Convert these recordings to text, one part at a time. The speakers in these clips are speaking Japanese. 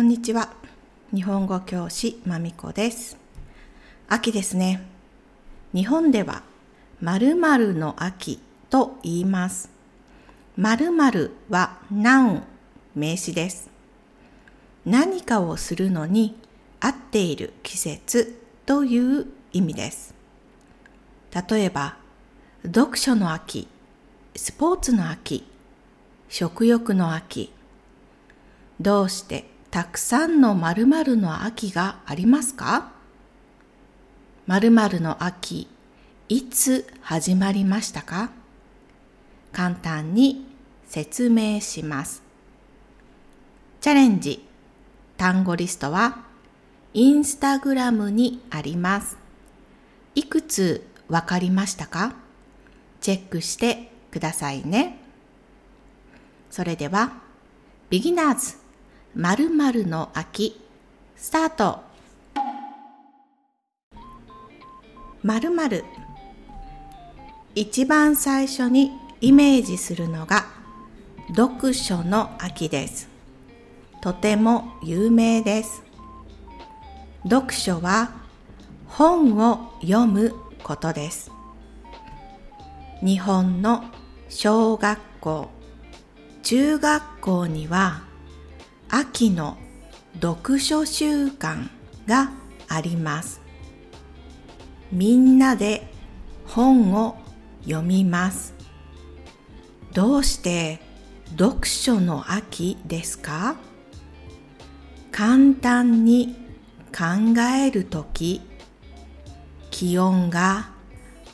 こんにちは。日本語教師まみこです。秋ですね。日本では〇〇の秋と言います。〇〇はナウン、名詞です。何かをするのに合っている季節という意味です。例えば、読書の秋、スポーツの秋、食欲の秋。どうしてたくさんの〇〇の秋がありますか？〇〇の秋、いつ始まりましたか？簡単に説明します。チャレンジ、単語リストはインスタグラムにあります。いくつわかりましたか？チェックしてくださいね。それでは、ビギナーズ〇〇の秋スタート。〇〇。一番最初にイメージするのが読書の秋です。とても有名です。読書は本を読むことです。日本の小学校中学校には秋の読書習慣があります。みんなで本を読みます。どうして読書の秋ですか？簡単に考えるとき、気温が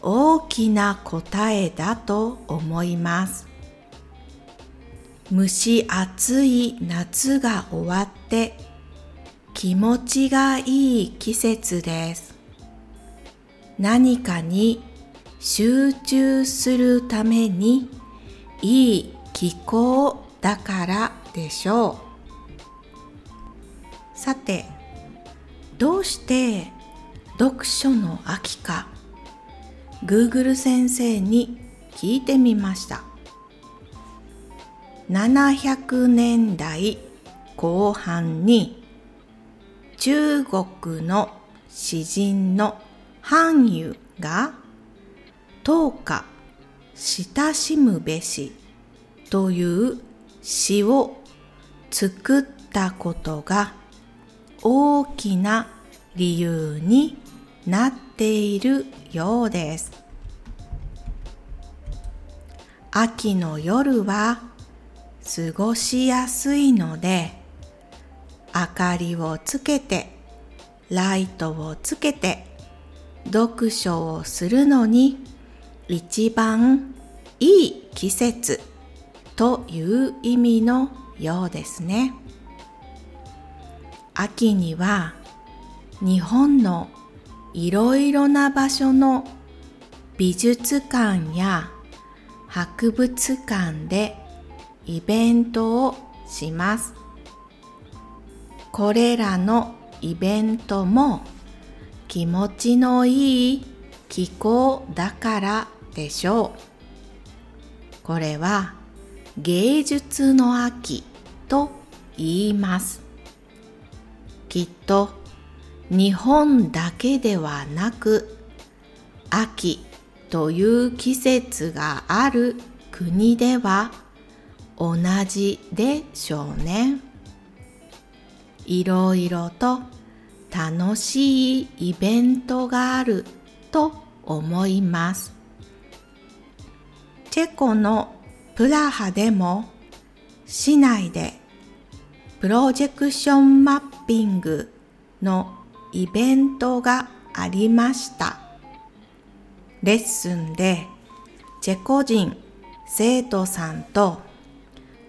大きな答えだと思います。蒸し暑い夏が終わって気持ちがいい季節です。何かに集中するためにいい気候だからでしょう。さて、どうして読書の秋か Google 先生に聞いてみました。700年代後半に中国の詩人の韓愈が当家親しむべしという詩を作ったことが大きな理由になっているようです。秋の夜は過ごしやすいので明かりをつけてライトをつけて読書をするのに一番いい季節という意味のようですね。秋には日本のいろいろな場所の美術館や博物館でイベントをします。これらのイベントも気持ちのいい気候だからでしょう。これは芸術の秋と言います。きっと日本だけではなく秋という季節がある国では同じでしょうね。いろいろと楽しいイベントがあると思います。チェコのプラハでも市内でプロジェクションマッピングのイベントがありました。レッスンでチェコ人生徒さんと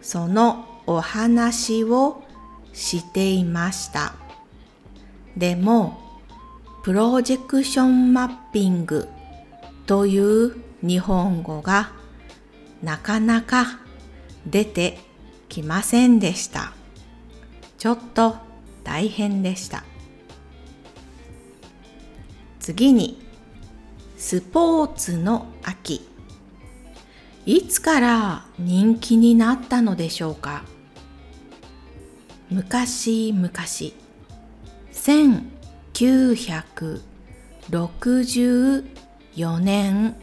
そのお話をしていました。でも、プロジェクションマッピングという日本語がなかなか出てきませんでした。ちょっと大変でした。次に、スポーツの秋。いつから人気になったのでしょうか？昔々1964年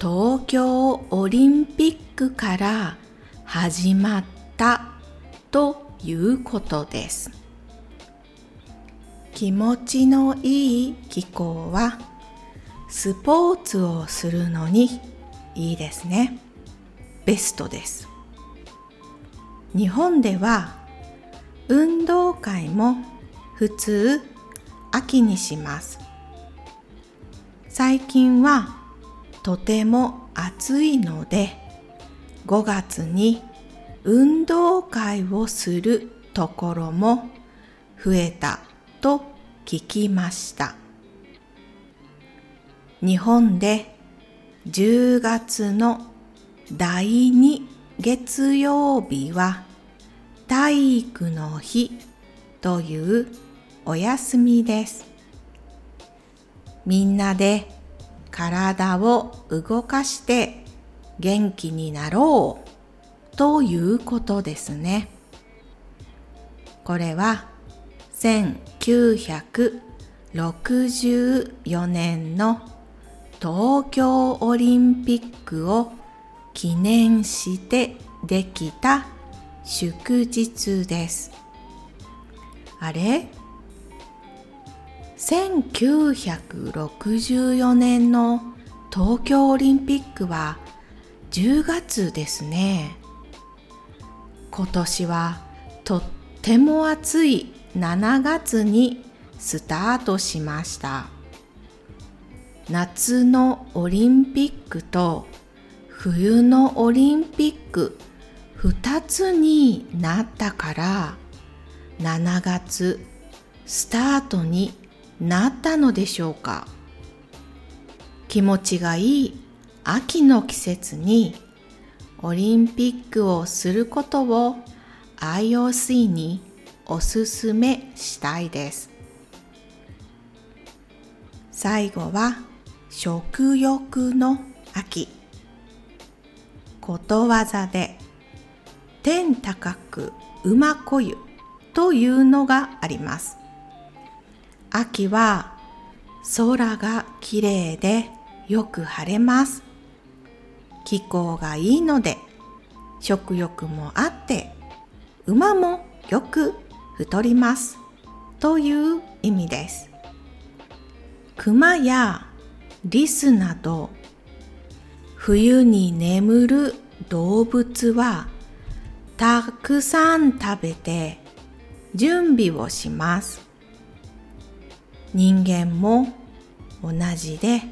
東京オリンピックから始まったということです。気持ちのいい気候はスポーツをするのにいいですね。ベストです。日本では運動会も普通秋にします。最近はとても暑いので5月に運動会をするところも増えたと聞きました。日本で10月の第2月曜日は体育の日というお休みです。みんなで体を動かして元気になろうということですね。これは1964年の東京オリンピックを記念してできた祝日です。あれ？1964年の東京オリンピックは10月ですね。今年はとっても暑い7月にスタートしました。夏のオリンピックと冬のオリンピック2つになったから7月スタートになったのでしょうか。気持ちがいい秋の季節にオリンピックをすることを IOC におすすめしたいです。最後は食欲の秋ことわざで天高く馬こゆというのがあります。秋は空がきれいでよく晴れます。気候がいいので食欲もあって馬もよく太りますという意味です。熊やリスなど冬に眠る動物はたくさん食べて準備をします。人間も同じで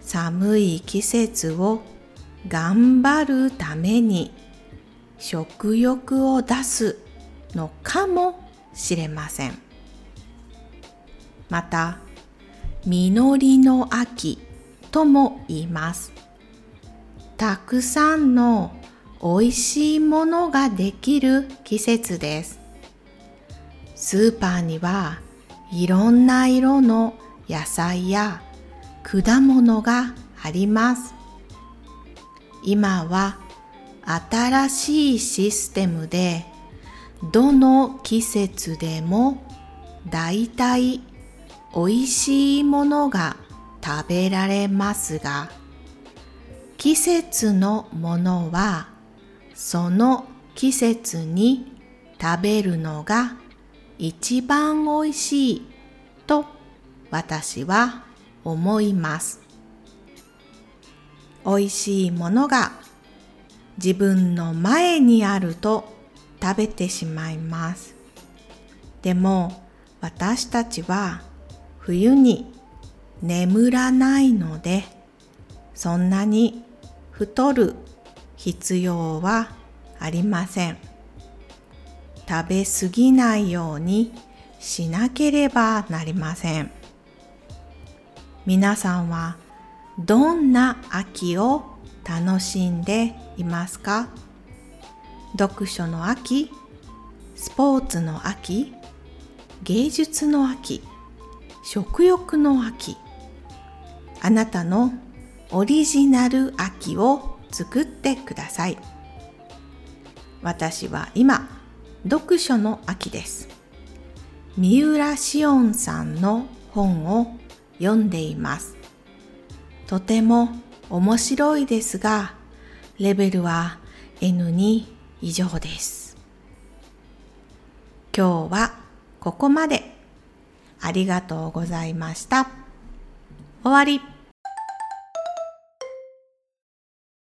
寒い季節を頑張るために食欲を出すのかもしれません。また、実りの秋とも言います。たくさんの美味しいものができる季節です。スーパーにはいろんな色の野菜や果物があります。今は新しいシステムでどの季節でもだいたい美味しいものが食べられますが季節のものはその季節に食べるのが一番おいしいと私は思います。おいしいものが自分の前にあると食べてしまいます。でも私たちは冬に眠らないのでそんなに太る必要はありません。食べ過ぎないようにしなければなりません。皆さんはどんな秋を楽しんでいますか？読書の秋、スポーツの秋、芸術の秋、食欲の秋、あなたのオリジナル秋を作ってください。私は今、読書の秋です。三浦紫音さんの本を読んでいます。とても面白いですが、レベルは N2 以上です。今日はここまで。ありがとうございました。終わり。